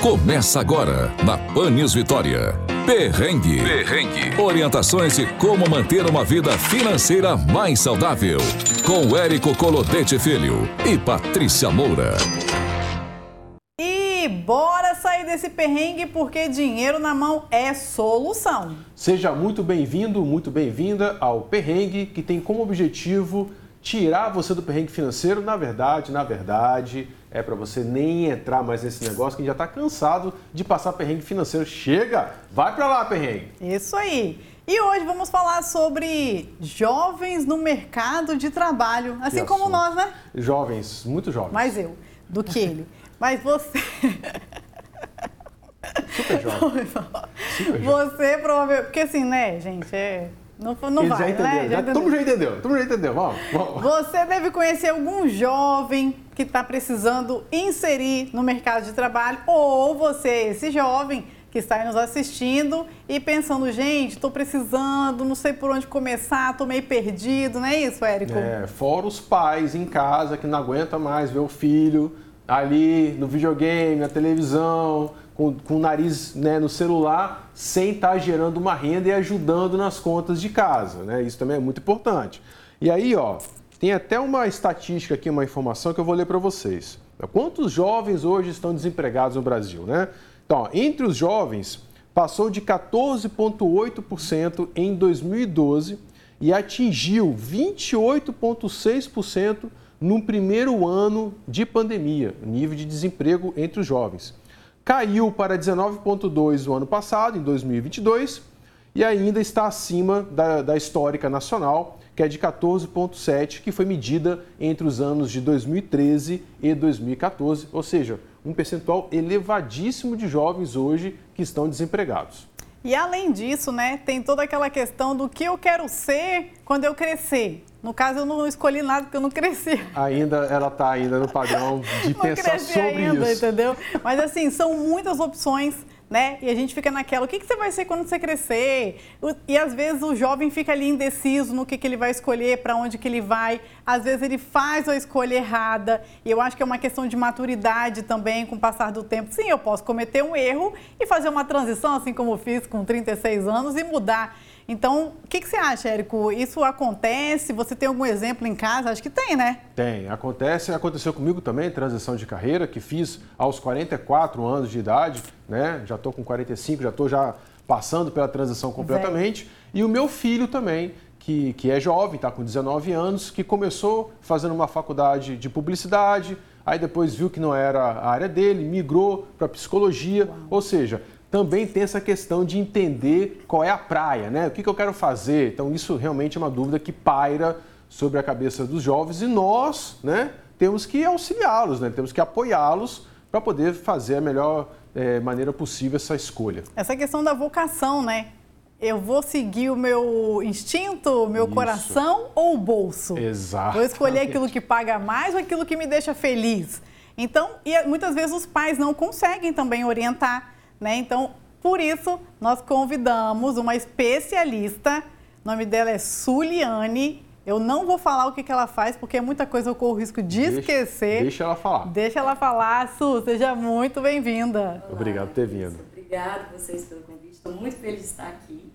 Começa agora na Pan News Vitória. Perrengue. Perrengue. Orientações de como manter uma vida financeira mais saudável. Com Érico Colodete Filho e Patrícia Moura. E bora sair desse perrengue porque dinheiro na mão é solução. Seja muito bem-vindo, muito bem-vinda ao Perrengue, que tem como objetivo tirar você do perrengue financeiro. Na verdade, na verdade, é para você nem entrar mais nesse negócio que já está cansado de passar perrengue financeiro. Chega, vai para lá, perrengue. Isso aí. E hoje vamos falar sobre jovens no mercado de trabalho, assim como nós, né? Jovens, muito jovens. Mais eu do que ele. Mas você. Super jovem. Super jovem. Você provavelmente. Porque assim, né, gente? É. Não, não vai, já né? entenderam. Já, todo mundo já entendeu. Todo mundo já entendeu. Vamos, vamos. Você deve conhecer algum jovem que está precisando inserir no mercado de trabalho, ou você, esse jovem que está aí nos assistindo e pensando, gente, estou precisando, não sei por onde começar, estou meio perdido, não é isso, Érico? É, fora os pais em casa que não aguentam mais ver o filho ali no videogame, na televisão, com, com o nariz né, no celular, sem estar tá gerando uma renda e ajudando nas contas de casa. Né? Isso também é muito importante. E aí, ó, tem até uma estatística aqui, uma informação que eu vou ler para vocês. Quantos jovens hoje estão desempregados no Brasil, né? Então, entre os jovens, passou de 14,8% em 2012 e atingiu 28,6% no primeiro ano de pandemia, nível de desemprego entre os jovens caiu para 19,2 no ano passado, em 2022, e ainda está acima da, da histórica nacional, que é de 14,7, que foi medida entre os anos de 2013 e 2014, ou seja, um percentual elevadíssimo de jovens hoje que estão desempregados. E além disso, né, tem toda aquela questão do que eu quero ser quando eu crescer. No caso, eu não escolhi nada porque eu não cresci. Ainda, ela está ainda no padrão de não pensar sobre ainda, isso. entendeu? Mas assim, são muitas opções né? E a gente fica naquela, o que, que você vai ser quando você crescer? E às vezes o jovem fica ali indeciso no que, que ele vai escolher, para onde que ele vai. Às vezes ele faz a escolha errada. E eu acho que é uma questão de maturidade também, com o passar do tempo. Sim, eu posso cometer um erro e fazer uma transição, assim como eu fiz com 36 anos, e mudar. Então, o que, que, você acha, Érico? Isso acontece? Você tem algum exemplo em casa? Acho que tem, né? Tem. Acontece. Aconteceu comigo também, transição de carreira, que fiz aos 44 anos de idade, né? Já estou com 45, já estou já passando pela transição completamente. E o meu filho também, que, que é jovem, está com 19 anos, que começou fazendo uma faculdade de publicidade, aí depois viu que não era a área dele, migrou para psicologia, Uau. ou seja, também tem essa questão de entender qual é a praia, né? O que, que eu quero fazer? Então, isso realmente é uma dúvida que paira sobre a cabeça dos jovens e nós, né, temos que auxiliá-los, né? Temos que apoiá-los para poder fazer a melhor é, maneira possível essa escolha. Essa questão da vocação, né? Eu vou seguir o meu instinto, o meu Isso. coração ou o bolso? Exato. Vou escolher aquilo que paga mais ou aquilo que me deixa feliz. Então, e muitas vezes os pais não conseguem também orientar né? Então, por isso, nós convidamos uma especialista, o nome dela é Suliane. Eu não vou falar o que, que ela faz, porque é muita coisa eu corro o risco de deixa, esquecer. Deixa ela falar. Deixa ela falar. Su, seja muito bem-vinda. Obrigado por ter vindo. Obrigada a vocês pelo convite. Estou muito feliz de estar aqui.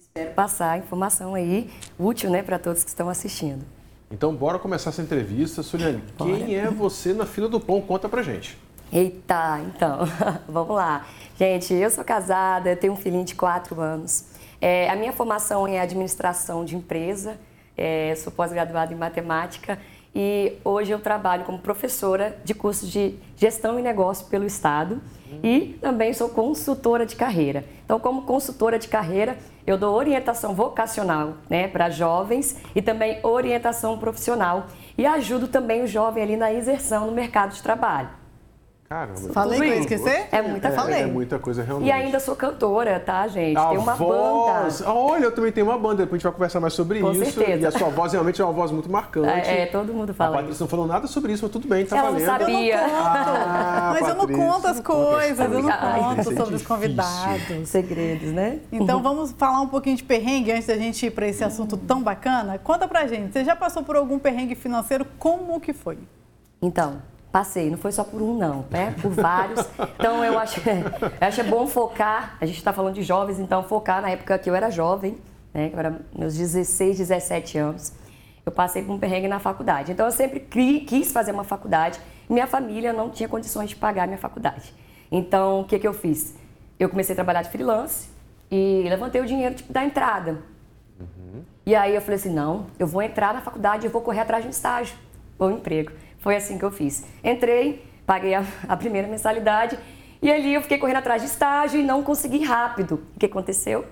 Espero passar a informação aí útil né, para todos que estão assistindo. Então, bora começar essa entrevista. Suliane, quem é você na fila do pão? Conta pra gente. Eita, então, vamos lá. Gente, eu sou casada, eu tenho um filhinho de 4 anos. É, a minha formação é administração de empresa, é, sou pós-graduada em matemática e hoje eu trabalho como professora de curso de gestão e negócio pelo Estado e também sou consultora de carreira. Então, como consultora de carreira, eu dou orientação vocacional né, para jovens e também orientação profissional e ajudo também o jovem ali na inserção no mercado de trabalho. Caramba. Falei que ia esquecer? É muita, é, é muita coisa realmente. E ainda sou cantora, tá, gente? A Tem uma voz... banda. Olha, eu também tenho uma banda, depois a gente vai conversar mais sobre Com isso. Certeza. E a sua voz realmente é uma voz muito marcante. É, é todo mundo fala. A Patrícia não falou nada sobre isso, mas tudo bem, tá Ela valendo. não sabia. Eu não conto. Ah, mas eu não Patrícia, conto as coisas, eu não Ai, conto isso é sobre os convidados. Segredos, né? Então vamos falar um pouquinho de perrengue antes da gente ir para esse assunto tão bacana. Conta pra gente, você já passou por algum perrengue financeiro? Como que foi? Então, Passei, não foi só por um não, né? Por vários. Então eu acho, eu acho bom focar, a gente está falando de jovens, então focar na época que eu era jovem, né? Que eu era meus 16, 17 anos. Eu passei por um perrengue na faculdade. Então eu sempre quis fazer uma faculdade. Minha família não tinha condições de pagar minha faculdade. Então o que, que eu fiz? Eu comecei a trabalhar de freelance e levantei o dinheiro tipo, da entrada. Uhum. E aí eu falei assim, não, eu vou entrar na faculdade e vou correr atrás de um estágio ou um emprego. Foi assim que eu fiz. Entrei, paguei a, a primeira mensalidade e ali eu fiquei correndo atrás de estágio e não consegui rápido. O que aconteceu?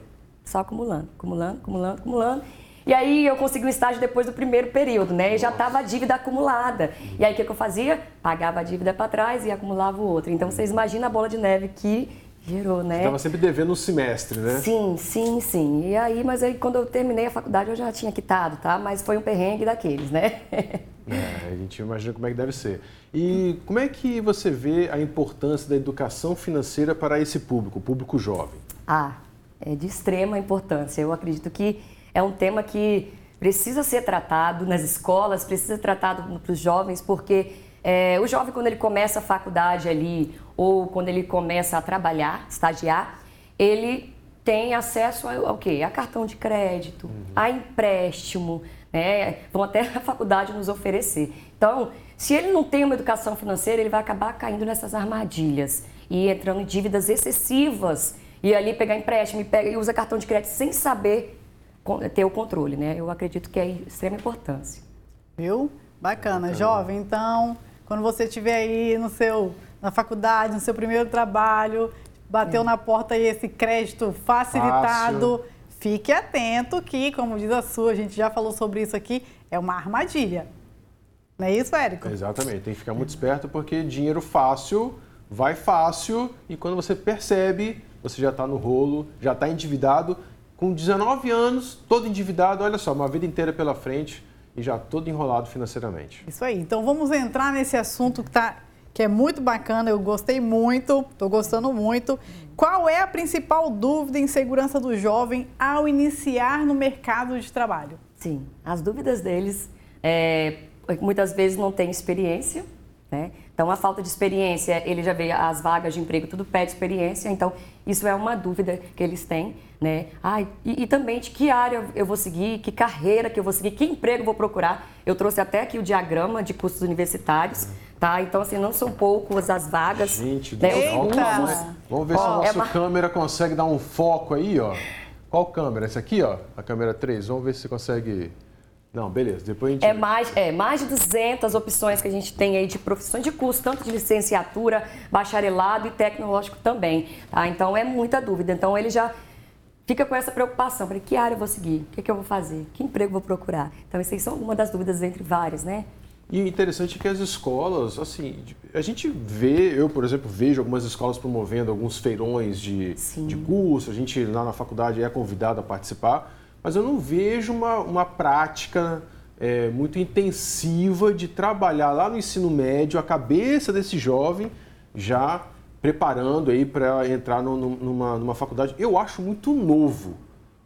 Só acumulando, acumulando, acumulando, acumulando. E aí eu consegui um estágio depois do primeiro período, né? E já estava a dívida acumulada. E aí o que, eu fazia? Pagava a dívida para trás e acumulava o outro. Então vocês imaginam a bola de neve que gerou, né? Estava sempre devendo um semestre, né? Sim, sim, sim. E aí, mas aí quando eu terminei a faculdade eu já tinha quitado, tá? Mas foi um perrengue daqueles, né? É, a gente imagina como é que deve ser. E como é que você vê a importância da educação financeira para esse público, o público jovem? Ah, é de extrema importância. Eu acredito que é um tema que precisa ser tratado nas escolas, precisa ser tratado para os jovens, porque é, o jovem, quando ele começa a faculdade ali, ou quando ele começa a trabalhar, estagiar, ele tem acesso ao, ao quê? A cartão de crédito, uhum. a empréstimo, né? Vão até a faculdade nos oferecer. Então, se ele não tem uma educação financeira, ele vai acabar caindo nessas armadilhas e entrando em dívidas excessivas e ali pegar empréstimo e, pega, e usa cartão de crédito sem saber ter o controle, né? Eu acredito que é de extrema importância. Viu? Bacana, jovem. Então, quando você estiver aí no seu, na faculdade, no seu primeiro trabalho, bateu é. na porta aí esse crédito facilitado, Fácil. fique atento que, como diz a sua, a gente já falou sobre isso aqui, é uma armadilha. Não é isso, Érico? Exatamente, tem que ficar muito esperto porque dinheiro fácil vai fácil e quando você percebe, você já está no rolo, já está endividado com 19 anos, todo endividado, olha só, uma vida inteira pela frente e já todo enrolado financeiramente. Isso aí. Então vamos entrar nesse assunto que, tá, que é muito bacana, eu gostei muito, estou gostando muito. Qual é a principal dúvida em segurança do jovem ao iniciar no mercado de trabalho? Sim, as dúvidas deles é, muitas vezes não têm experiência, né? Então, a falta de experiência, ele já vê as vagas de emprego, tudo pede experiência, então isso é uma dúvida que eles têm, né? Ah, e, e, também de que área eu vou seguir, que carreira que eu vou seguir, que emprego eu vou procurar. Eu trouxe até aqui o diagrama de cursos universitários, tá? Então, assim, não são poucos as vagas. Gente, né? Os Vamos ver se a nossa é câmera consegue dar um foco aí, ó. Qual câmera? Essa aqui, ó, a câmera 3. Vamos ver se você consegue não, beleza. Depois a gente... É mais, é mais de 200 opções que a gente tem aí de profissões de curso, tanto de licenciatura, bacharelado e tecnológico também. Tá? Então é muita dúvida. Então ele já fica com essa preocupação. Falei, que área eu vou seguir? O que, é que eu vou fazer? Que emprego eu vou procurar? Então essas são algumas das dúvidas entre várias, né? E o interessante é que as escolas, assim, a gente vê, eu, por exemplo, vejo algumas escolas promovendo alguns feirões de, de curso, a gente lá na faculdade é convidado a participar, mas eu não vejo uma, uma prática é, muito intensiva de trabalhar lá no ensino médio a cabeça desse jovem já preparando aí para entrar no, numa, numa faculdade. Eu acho muito novo.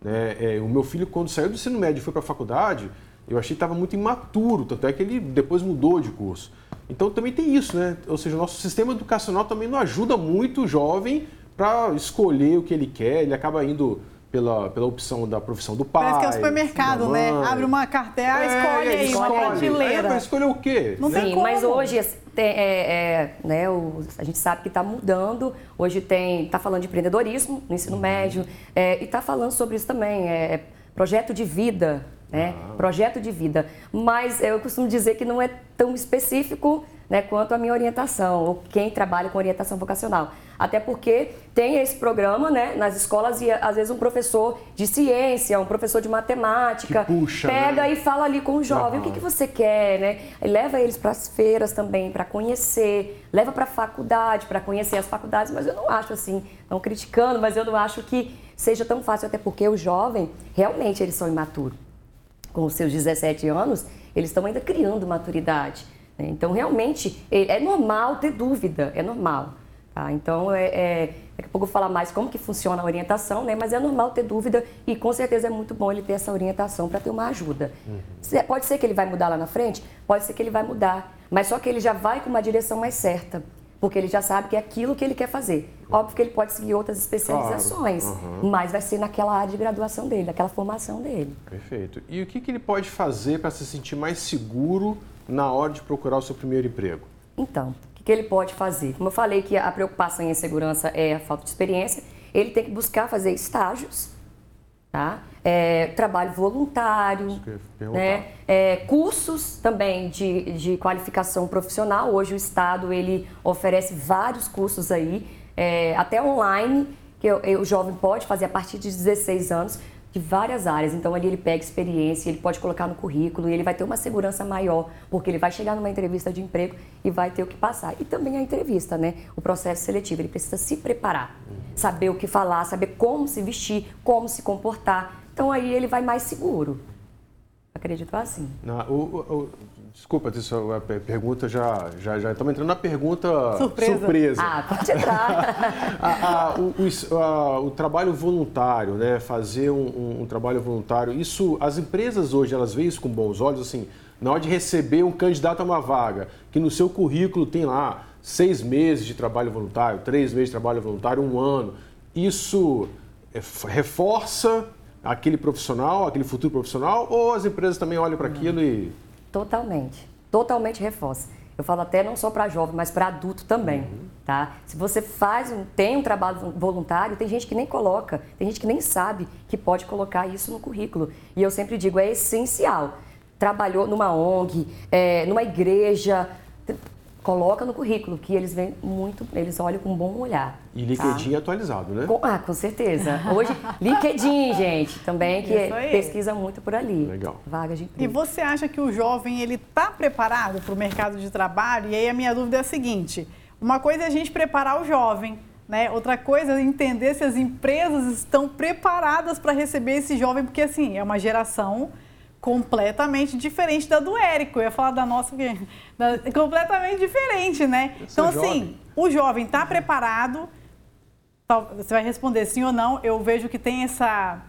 Né? É, o meu filho, quando saiu do ensino médio e foi para a faculdade, eu achei que estava muito imaturo, tanto é que ele depois mudou de curso. Então também tem isso, né? Ou seja, o nosso sistema educacional também não ajuda muito o jovem para escolher o que ele quer, ele acaba indo pela, pela opção da profissão do pai. Parece que é o supermercado, né? Abre uma cartela, é, escolhe aí escolhe. uma prateleira. Aí escolher o quê? Não Sim, mas hoje tem, é, é, né, o, a gente sabe que está mudando. Hoje tem, está falando de empreendedorismo no ensino uhum. médio é, e está falando sobre isso também. É, projeto de vida, né? Ah. Projeto de vida. Mas eu costumo dizer que não é tão específico né, quanto a minha orientação, ou quem trabalha com orientação vocacional. Até porque tem esse programa né, nas escolas e às vezes um professor de ciência, um professor de matemática, puxa, pega né? e fala ali com o jovem, o que, que você quer, né? E leva eles para as feiras também, para conhecer, leva para a faculdade, para conhecer as faculdades, mas eu não acho assim, não criticando, mas eu não acho que seja tão fácil, até porque o jovem, realmente eles são imaturos. Com os seus 17 anos, eles estão ainda criando maturidade. Né? Então, realmente, é normal ter dúvida, é normal. Tá? Então, é, é, daqui a pouco eu vou falar mais como que funciona a orientação, né? mas é normal ter dúvida e com certeza é muito bom ele ter essa orientação para ter uma ajuda. Uhum. Pode ser que ele vai mudar lá na frente? Pode ser que ele vai mudar. Mas só que ele já vai com uma direção mais certa, porque ele já sabe que é aquilo que ele quer fazer. Óbvio que ele pode seguir outras especializações, claro. uhum. mas vai ser naquela área de graduação dele, naquela formação dele. Perfeito. E o que, que ele pode fazer para se sentir mais seguro na hora de procurar o seu primeiro emprego? Então, que, ele pode fazer? Como eu falei que a preocupação em segurança é a falta de experiência, ele tem que buscar fazer estágios, tá? É, trabalho voluntário, né? É, cursos também de, de qualificação profissional. Hoje o Estado ele oferece vários cursos aí, é, até online, que o jovem pode fazer a partir de 16 anos de várias áreas. Então ali ele pega experiência, ele pode colocar no currículo e ele vai ter uma segurança maior, porque ele vai chegar numa entrevista de emprego e vai ter o que passar. E também a entrevista, né? O processo seletivo, ele precisa se preparar, saber o que falar, saber como se vestir, como se comportar. Então aí ele vai mais seguro. Acredito assim. Não, o, o, Desculpa, isso, a pergunta já, já, já estamos entrando na pergunta surpresa. surpresa. Ah, pode entrar. a, a, o, a, o, trabalho voluntário, né? Fazer um, um, um, trabalho voluntário, isso, as empresas hoje, elas veem isso com bons olhos, assim, na hora de receber um candidato a uma vaga, que no seu currículo tem lá seis meses de trabalho voluntário, três meses de trabalho voluntário, um ano. Isso é, reforça aquele profissional, aquele futuro profissional, ou as empresas também olham para aquilo e Totalmente. Totalmente reforça. Eu falo até não só para jovem, mas para adulto também, uhum. tá? Se você faz um, tem um trabalho voluntário, tem gente que nem coloca, tem gente que nem sabe que pode colocar isso no currículo. E eu sempre digo, é essencial. Trabalhou numa ONG, é, numa igreja, coloca no currículo, que eles vêm muito, eles olham com um bom olhar. E LinkedIn tá? atualizado, né? Com, ah, com certeza. Hoje, LinkedIn, gente, também, que pesquisa muito por ali. Legal. Vagas de emprego. E você acha que o jovem, ele está preparado para o mercado de trabalho? E aí a minha dúvida é a seguinte, uma coisa é a gente preparar o jovem, né? Outra coisa é entender se as empresas estão preparadas para receber esse jovem, porque assim, é uma geração completamente diferente da do Érico. Eu ia falar da nossa, da, completamente diferente, né? Então, assim, jovem. o jovem está preparado. Você vai responder sim ou não. Eu vejo que tem essa,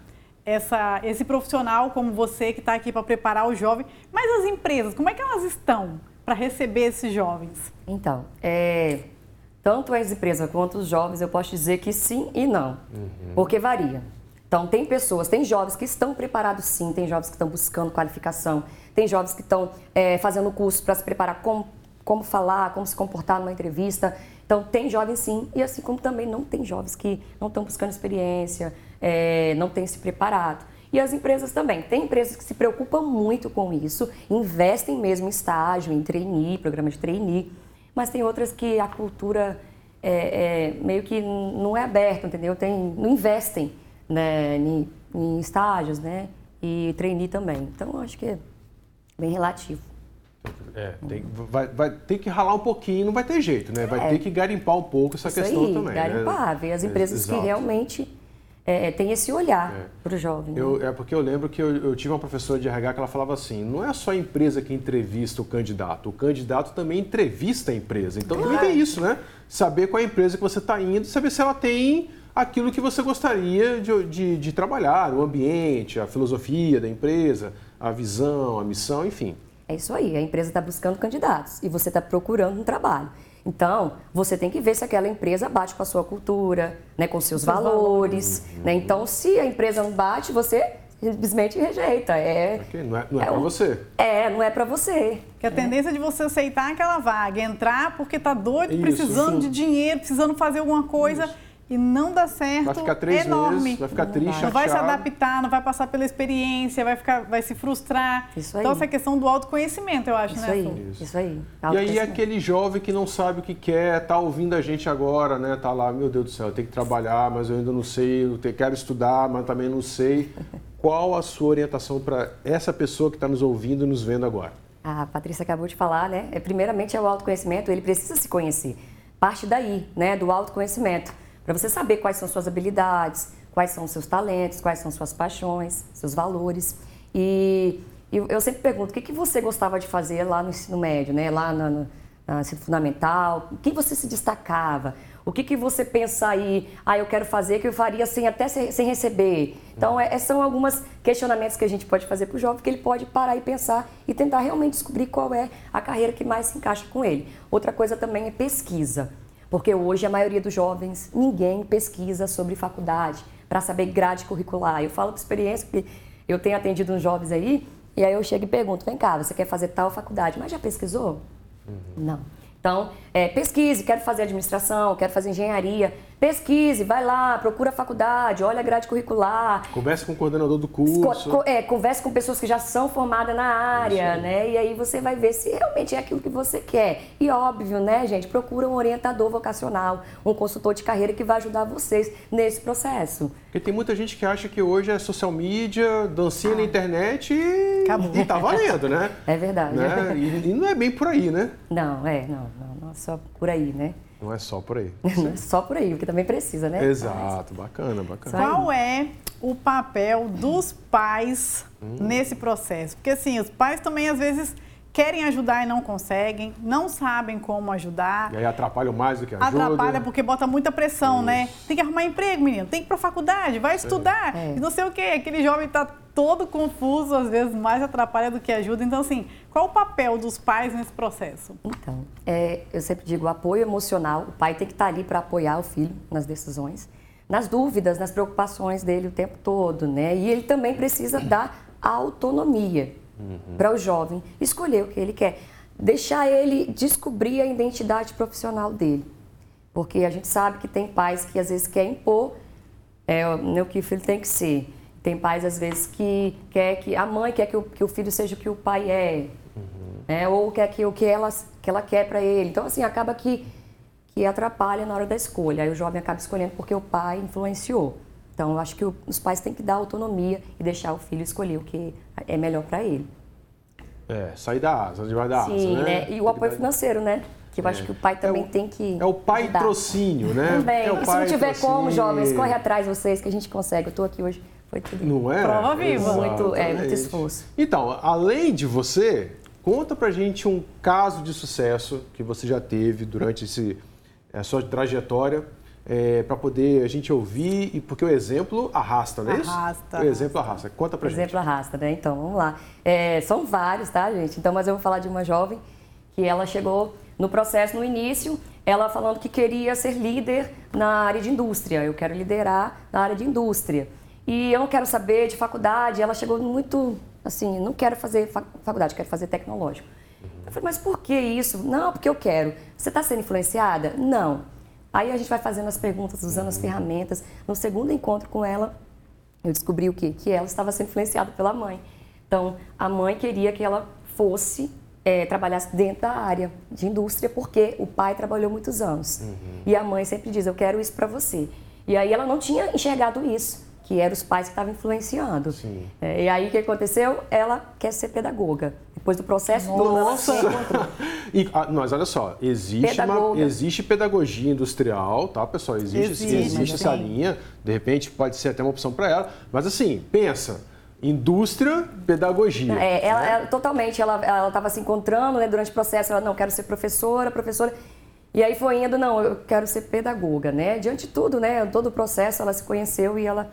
essa, esse profissional como você que está aqui para preparar o jovem. Mas as empresas, como é que elas estão para receber esses jovens? Então, é, tanto as empresas quanto os jovens, eu posso dizer que sim e não, uhum. porque varia. Então, tem pessoas, tem jovens que estão preparados sim, tem jovens que estão buscando qualificação, tem jovens que estão é, fazendo curso para se preparar como, como falar, como se comportar numa entrevista. Então, tem jovens sim, e assim como também não tem jovens que não estão buscando experiência, é, não têm se preparado. E as empresas também. Tem empresas que se preocupam muito com isso, investem mesmo em estágio, em trainee, programa de trainee, mas tem outras que a cultura é, é meio que não é aberta, entendeu? Tem, não investem né, em, em estágios, né? E trainee também. Então, acho que é bem relativo. É, tem, vai, vai ter que ralar um pouquinho, não vai ter jeito, né? Vai é. ter que garimpar um pouco essa Isso questão aí, também. Né? Garimpar, né? ver as empresas que realmente é, têm esse olhar é. para o jovem. Né? Eu, é porque eu lembro que eu, eu, tive uma professora de RH que ela falava assim: não é só a empresa que entrevista o candidato, o candidato também entrevista a empresa. Então também tem isso, né? Saber qual é a empresa que você está indo, saber se ela tem aquilo que você gostaria de, de, de trabalhar, o ambiente, a filosofia da empresa, a visão, a missão, enfim. É isso aí, a empresa está buscando candidatos e você está procurando um trabalho. Então, você tem que ver se aquela empresa bate com a sua cultura, né, com seus valores. Uhum. Né? Então, se a empresa não bate, você simplesmente rejeita. É, okay, não é, não é, é para você. É, não é para você. Que a tendência de você aceitar aquela vaga, entrar porque está doido, Isso, precisando sim. de dinheiro, precisando fazer alguma coisa. Isso e não dá certo, vai ficar três enorme. Meses, vai ficar triste, Não vai se adaptar, não vai passar pela experiência, vai, ficar, vai se frustrar. Isso aí. Então, essa questão do autoconhecimento, eu acho, isso né? Aí. Isso. isso aí. E aí, aquele jovem que não sabe o que quer, tá ouvindo a gente agora, né? Tá lá, meu Deus do céu, eu tenho que trabalhar, mas eu ainda não sei, eu quero estudar, mas também não sei. Qual a sua orientação para essa pessoa que está nos ouvindo e nos vendo agora? A Patrícia acabou de falar, né? É, primeiramente é o autoconhecimento, ele precisa se conhecer. Parte daí, né? Do autoconhecimento para você saber quais são suas habilidades, quais são seus talentos, quais são suas paixões, seus valores. E, eu sempre pergunto, o que, que você gostava de fazer lá no ensino médio, né? lá no, no ensino fundamental? O que você se destacava? O que, que você pensa aí, ah, eu quero fazer, que eu faria sem até sem receber? Então, é, são alguns questionamentos que a gente pode fazer para o jovem, que ele pode parar e pensar e tentar realmente descobrir qual é a carreira que mais se encaixa com ele. Outra coisa também é pesquisa. Porque hoje a maioria dos jovens, ninguém pesquisa sobre faculdade para saber grade curricular. Eu falo por experiência, porque eu tenho atendido uns jovens aí, e aí eu chego e pergunto: vem cá, você quer fazer tal faculdade, mas já pesquisou? Uhum. Não. Então, é, pesquise, quero fazer administração, quero fazer engenharia. Pesquise, vai lá, procura a faculdade, olha a grade curricular. Converse com o coordenador do curso. Co é, converse com pessoas que já são formadas na área, né? E aí você vai ver se realmente é aquilo que você quer. E óbvio, né, gente, procura um orientador vocacional, um consultor de carreira que vai ajudar vocês nesse processo. Porque tem muita gente que acha que hoje é social media, dancinha ah. na internet e, Acabou. e tá valendo, né? É verdade. Né? E, e não é bem por aí, né? Não, é, não, não, é só por aí, né? Não é só por aí. Não é só por aí, porque também precisa, né? Exato, bacana, bacana. Qual é o papel dos pais hum. nesse processo? Porque assim, os pais também às vezes querem ajudar e não conseguem, não sabem como ajudar. E aí atrapalham mais do que ajuda. Atrapalha porque bota muita pressão, né? Isso. né? Tem que arrumar emprego, menino, tem que ir pra faculdade, vai estudar. É. E não sei o quê. Aquele jovem tá todo confuso, às vezes mais atrapalha do que ajuda. Então, assim, qual o papel dos pais nesse processo? Então, é, eu sempre digo apoio emocional. O pai tem que estar tá ali para apoiar o filho nas decisões, nas dúvidas, nas preocupações dele o tempo todo, né? E ele também precisa dar autonomia uhum. para o jovem escolher o que ele quer. Deixar ele descobrir a identidade profissional dele. Porque a gente sabe que tem pais que às vezes querem impor é, né, o que o filho tem que ser. Tem pais, às vezes, que quer que a mãe quer que o, que o filho seja o que o pai é, uhum. ou quer que o que ela, que ela quer para ele. Então, assim, acaba que, que atrapalha na hora da escolha. Aí o jovem acaba escolhendo porque o pai influenciou. Então, eu acho que o, os pais têm que dar autonomia e deixar o filho escolher o que é melhor para ele. É, sair da asa, debaixo da Sim, asa, né? né? E o apoio financeiro, né? Que eu é. acho que o pai também é o, tem que. É o pai ajudar. trocínio, né? Também. É e se não tiver como, jovens, corre atrás de vocês que a gente consegue. Eu estou aqui hoje foi tudo. Não é? Prova viva. Muito, é, muito esforço. Então, além de você, conta pra gente um caso de sucesso que você já teve durante esse, a sua trajetória. É, para poder a gente ouvir, e porque o exemplo arrasta, não é isso? Arrasta. O exemplo arrasta. Conta pra o gente. O exemplo arrasta, né? Então, vamos lá. É, são vários, tá, gente? Então, mas eu vou falar de uma jovem que ela chegou no processo, no início, ela falando que queria ser líder na área de indústria. Eu quero liderar na área de indústria. E eu não quero saber de faculdade. Ela chegou muito assim, não quero fazer faculdade, quero fazer tecnológico. Eu falei, mas por que isso? Não, porque eu quero. Você está sendo influenciada? Não. Aí a gente vai fazendo as perguntas, usando as ferramentas. No segundo encontro com ela, eu descobri o quê? Que ela estava sendo influenciada pela mãe. Então, a mãe queria que ela fosse é, trabalhasse dentro da área de indústria, porque o pai trabalhou muitos anos. Uhum. E a mãe sempre diz: Eu quero isso para você. E aí ela não tinha enxergado isso que eram os pais que estavam influenciando. É, e aí o que aconteceu? Ela quer ser pedagoga. Depois do processo Nossa! e, ah, mas olha só, existe, uma, existe pedagogia industrial, tá, pessoal? Existe, existe, existe essa linha. De repente pode ser até uma opção para ela. Mas assim, pensa. Indústria, pedagogia. É, ela, né? ela, totalmente. Ela estava se encontrando né, durante o processo. Ela não quero ser professora, professora. E aí foi indo, não, eu quero ser pedagoga, né? Diante de tudo, né? Todo o processo, ela se conheceu e ela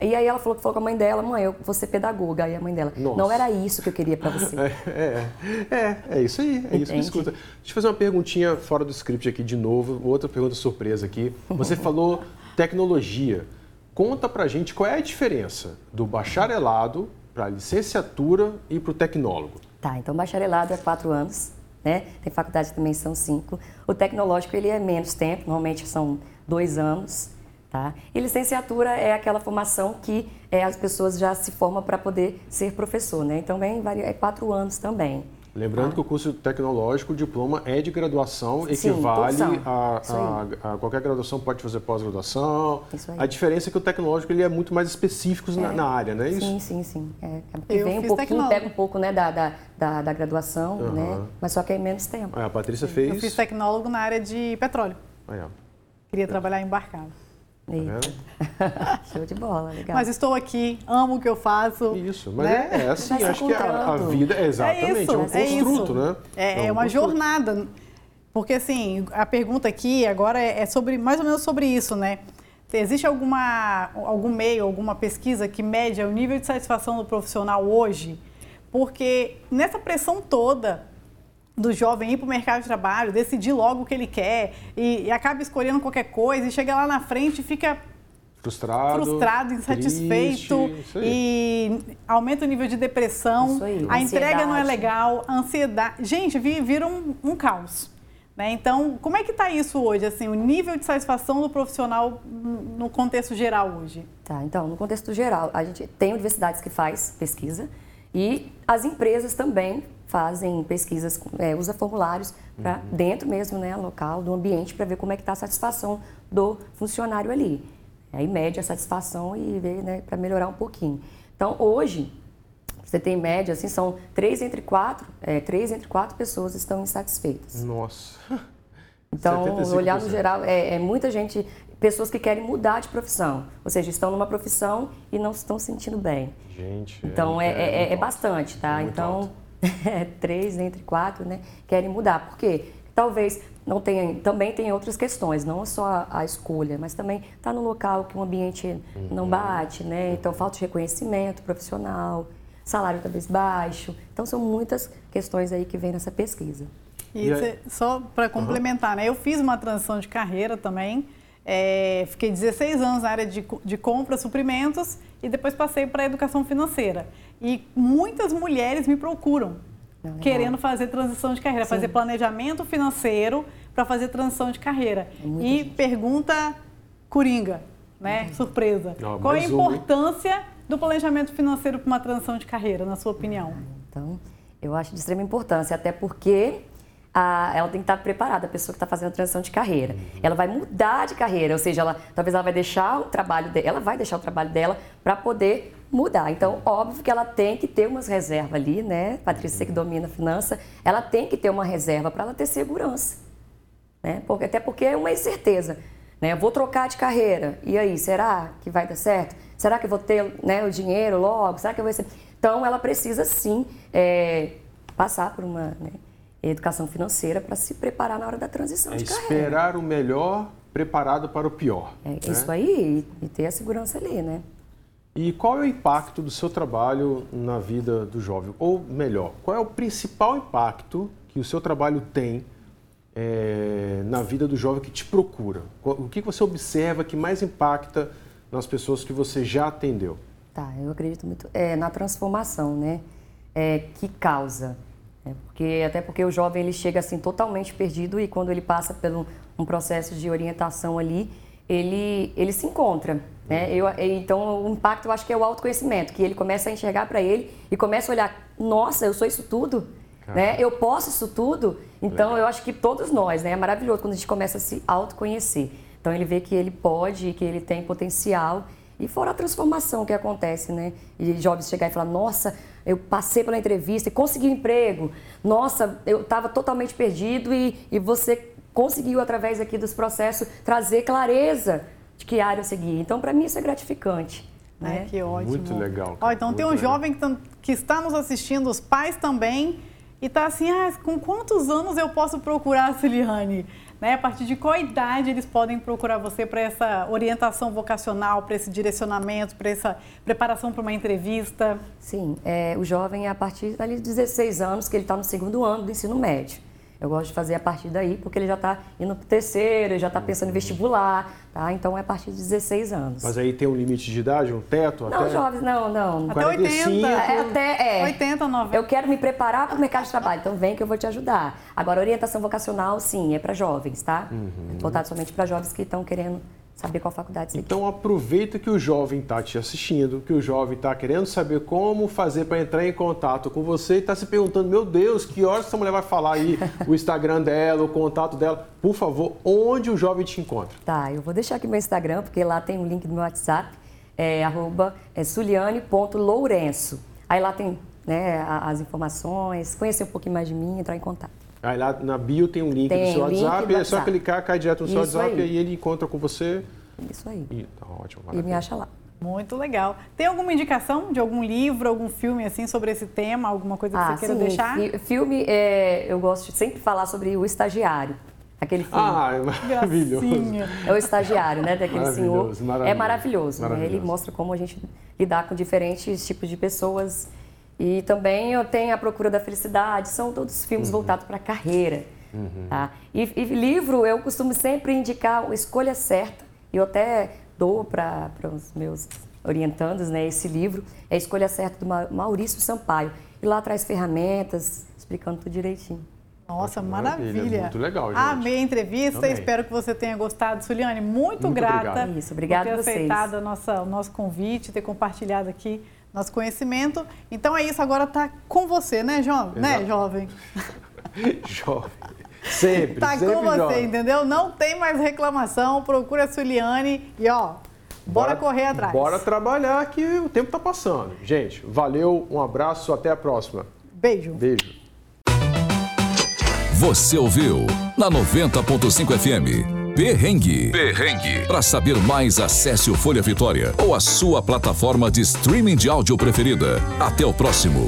e aí ela falou que falou com a mãe dela, mãe, eu vou ser pedagoga. Aí a mãe dela, Nossa. não era isso que eu queria para você. É, é, é, é, isso aí, é Entende? isso que escuta. Deixa eu fazer uma perguntinha fora do script aqui de novo, outra pergunta surpresa aqui. Você falou tecnologia. Conta pra gente qual é a diferença do bacharelado para a licenciatura e para o tecnólogo. Tá, então bacharelado é quatro anos, né? Tem faculdade também são cinco. O tecnológico ele é menos tempo, normalmente são dois anos. Tá? E licenciatura é aquela formação que é, as pessoas já se formam para poder ser professor, né? Então vem é quatro anos também. Lembrando ah. que o curso tecnológico, o diploma é de graduação, Sim, equivale a, a, a, qualquer graduação, pode fazer pós-graduação. A diferença é que o tecnológico ele é muito mais específico é. na, na, área, não é isso? Sim, sim, sim. É, é vem um pouquinho, pega um pouco né, da, da, da, da graduação, uhum. né? mas só que é menos tempo. É, a Patrícia fez... Eu fiz tecnólogo na área de petróleo. Ah, é. Queria trabalhar embarcado. Tá Show de bola, legal. Mas estou aqui, amo o que eu faço. Isso, mas né? é, é assim, acho que a, a, vida é exatamente, é, isso, é um construto, é né? É, é, um uma construto. jornada. Porque assim, a pergunta aqui agora é sobre mais ou menos sobre isso, né? Existe alguma, algum meio, alguma pesquisa que mede o nível de satisfação do profissional hoje? Porque nessa pressão toda do jovem ir para o mercado de trabalho, decidir logo o que ele quer e, e acaba escolhendo qualquer coisa e chega lá na frente e fica frustrado, frustrado insatisfeito e aumenta o nível de depressão, aí, a entrega não é legal, a ansiedade. Gente, vira um, um caos. Né? Então, como é que está isso hoje, assim, o nível de satisfação do profissional no contexto geral hoje? Tá, então, no contexto geral, a gente tem universidades que faz pesquisa e as empresas também fazem pesquisas, é, usa formulários para uhum. dentro mesmo, né, local, do ambiente, para ver como é que está a satisfação do funcionário ali. Aí mede a satisfação e vê, né, para melhorar um pouquinho. Então, hoje, você tem média, assim, são três entre quatro, é, três entre quatro pessoas estão insatisfeitas. Nossa. Então, olhar no geral, é, é, muita gente, pessoas que querem mudar de profissão, ou seja, estão numa profissão e não se estão sentindo bem. Gente. Então, é, é, é, é bastante, tá? então, três entre quatro, né, querem mudar. Por quê? Talvez não tenha, também tem outras questões, não só a, a escolha, mas também está no local que o ambiente uhum. não bate, né? Então, falta de reconhecimento profissional salário talvez baixo. Então, são muitas questões aí que vem nessa pesquisa. E, e só para complementar, uhum. né? Eu fiz uma transição de carreira também. É, fiquei 16 anos na área de, de compra, suprimentos e depois passei para a educação financeira. E muitas mulheres me procuram não, querendo fazer transição de carreira, Sim. fazer planejamento financeiro para fazer transição de carreira. É e gente. pergunta coringa, né? Uhum. Surpresa. Não, Qual a importância um, do planejamento financeiro para uma transição de carreira, na sua opinião? Então, eu acho de extrema importância, até porque a, ela tem que estar preparada, a pessoa que está fazendo a transição de carreira. Uhum. Ela vai mudar de carreira, ou seja, ela, talvez ela vai deixar o trabalho dela, ela vai deixar o trabalho dela para poder mudar. Então, óbvio que ela tem que ter umas reservas ali, né? Patrícia, você que domina a finança, ela tem que ter uma reserva para ela ter segurança. Né? Porque, até porque é uma incerteza. Né? Eu vou trocar de carreira, e aí, será que vai dar certo? Será que eu vou ter né, o dinheiro logo? Será que eu vou ser... Então, ela precisa sim é, passar por uma né, educação financeira para se preparar na hora da transição é de carreira. Esperar o melhor preparado para o pior. É né? isso aí, e ter a segurança ali, né? E qual é o impacto do seu trabalho na vida do jovem? Ou melhor, qual é o principal impacto que o seu trabalho tem é, na vida do jovem que te procura? O que você observa que mais impacta nas pessoas que você já atendeu? Tá, eu acredito muito é, na transformação, né? É, que causa. É, porque, até porque o jovem ele chega assim totalmente perdido e quando ele passa por um processo de orientação ali, ele, ele se encontra. Né? Eu, então, o impacto eu acho que é o autoconhecimento, que ele começa a enxergar para ele e começa a olhar: nossa, eu sou isso tudo? Né? Eu posso isso tudo? Então, Legal. eu acho que todos nós, né? É maravilhoso quando a gente começa a se autoconhecer. Então, ele vê que ele pode, que ele tem potencial. E fora a transformação que acontece, né? E jovens chegar e falar: Nossa, eu passei pela entrevista e consegui um emprego. Nossa, eu estava totalmente perdido e, e você conseguiu, através aqui dos processos, trazer clareza de que área eu seguir. Então, para mim, isso é gratificante. Né? que ótimo. Muito legal. Ó, então, tem um legal. jovem que, que está nos assistindo, os pais também e tá assim, ah, com quantos anos eu posso procurar a Ciliane? Né? A partir de qual idade eles podem procurar você para essa orientação vocacional, para esse direcionamento, para essa preparação para uma entrevista? Sim, é, o jovem é a partir de 16 anos, que ele está no segundo ano do ensino médio. Eu gosto de fazer a partir daí, porque ele já está indo para o terceiro, ele já está pensando em vestibular, tá? Então é a partir de 16 anos. Mas aí tem um limite de idade, um teto? Não, até... jovens, não, não. Até 80. É, até, é. 80, 90. Eu quero me preparar para o mercado de trabalho, então vem que eu vou te ajudar. Agora, orientação vocacional, sim, é para jovens, tá? Uhum. É voltado somente para jovens que estão querendo saber qual faculdade você Então aproveita que o jovem está te assistindo, que o jovem está querendo saber como fazer para entrar em contato com você e está se perguntando, meu Deus, que horas essa mulher vai falar aí o Instagram dela, o contato dela. Por favor, onde o jovem te encontra? Tá, eu vou deixar aqui meu Instagram, porque lá tem um link do meu WhatsApp, é, arroba é, suliane.lourenço. Aí lá tem né, as informações, conhecer um pouquinho mais de mim, entrar em contato. Aí lá na bio tem um link tem do seu WhatsApp, é só clicar, cai direto no seu Isso WhatsApp aí. e aí ele encontra com você. Isso aí. E, tá ótimo, maravilha. E me acha lá. Muito legal. Tem alguma indicação de algum livro, algum filme assim sobre esse tema, alguma coisa que ah, você queira sim. deixar? Filme, é, eu gosto de sempre falar sobre o estagiário. Aquele filme. Ah, é maravilhoso. Gracinha. É o estagiário, né? Daquele Maravilhoso, senhor. maravilhoso. É maravilhoso, né? Maravilhoso. Ele mostra como a gente lidar com diferentes tipos de pessoas. E também eu tenho A Procura da Felicidade, são todos filmes Uhum. voltados para a carreira. Tá? E, e livro, eu costumo sempre indicar o Escolha Certa. Eu até dou para os meus orientandos né, esse livro, é Escolha Certa, do Ma- Maurício Sampaio. E lá traz ferramentas, explicando tudo direitinho. Nossa, Maravilha, maravilha. muito legal, gente. Amei a entrevista, Também. espero que você tenha gostado. Suliane, muito, Muito grata obrigado. Isso, obrigada por ter a vocês. aceitado a nossa, o nosso convite, ter compartilhado aqui nosso conhecimento. Então é isso, agora tá com você, né, jo né jovem? Jovem. Sempre, Tá sempre com você, jovem. entendeu? Não tem mais reclamação, procura a Suliane e ó, bora, correr atrás. Bora trabalhar que o tempo tá passando. Gente, valeu, um abraço, até a próxima. Beijo. Beijo. Você ouviu na 90.5 FM. Perrengue. Perrengue. Para saber mais, acesse o Folha Vitória ou a sua plataforma de streaming de áudio preferida. Até o próximo.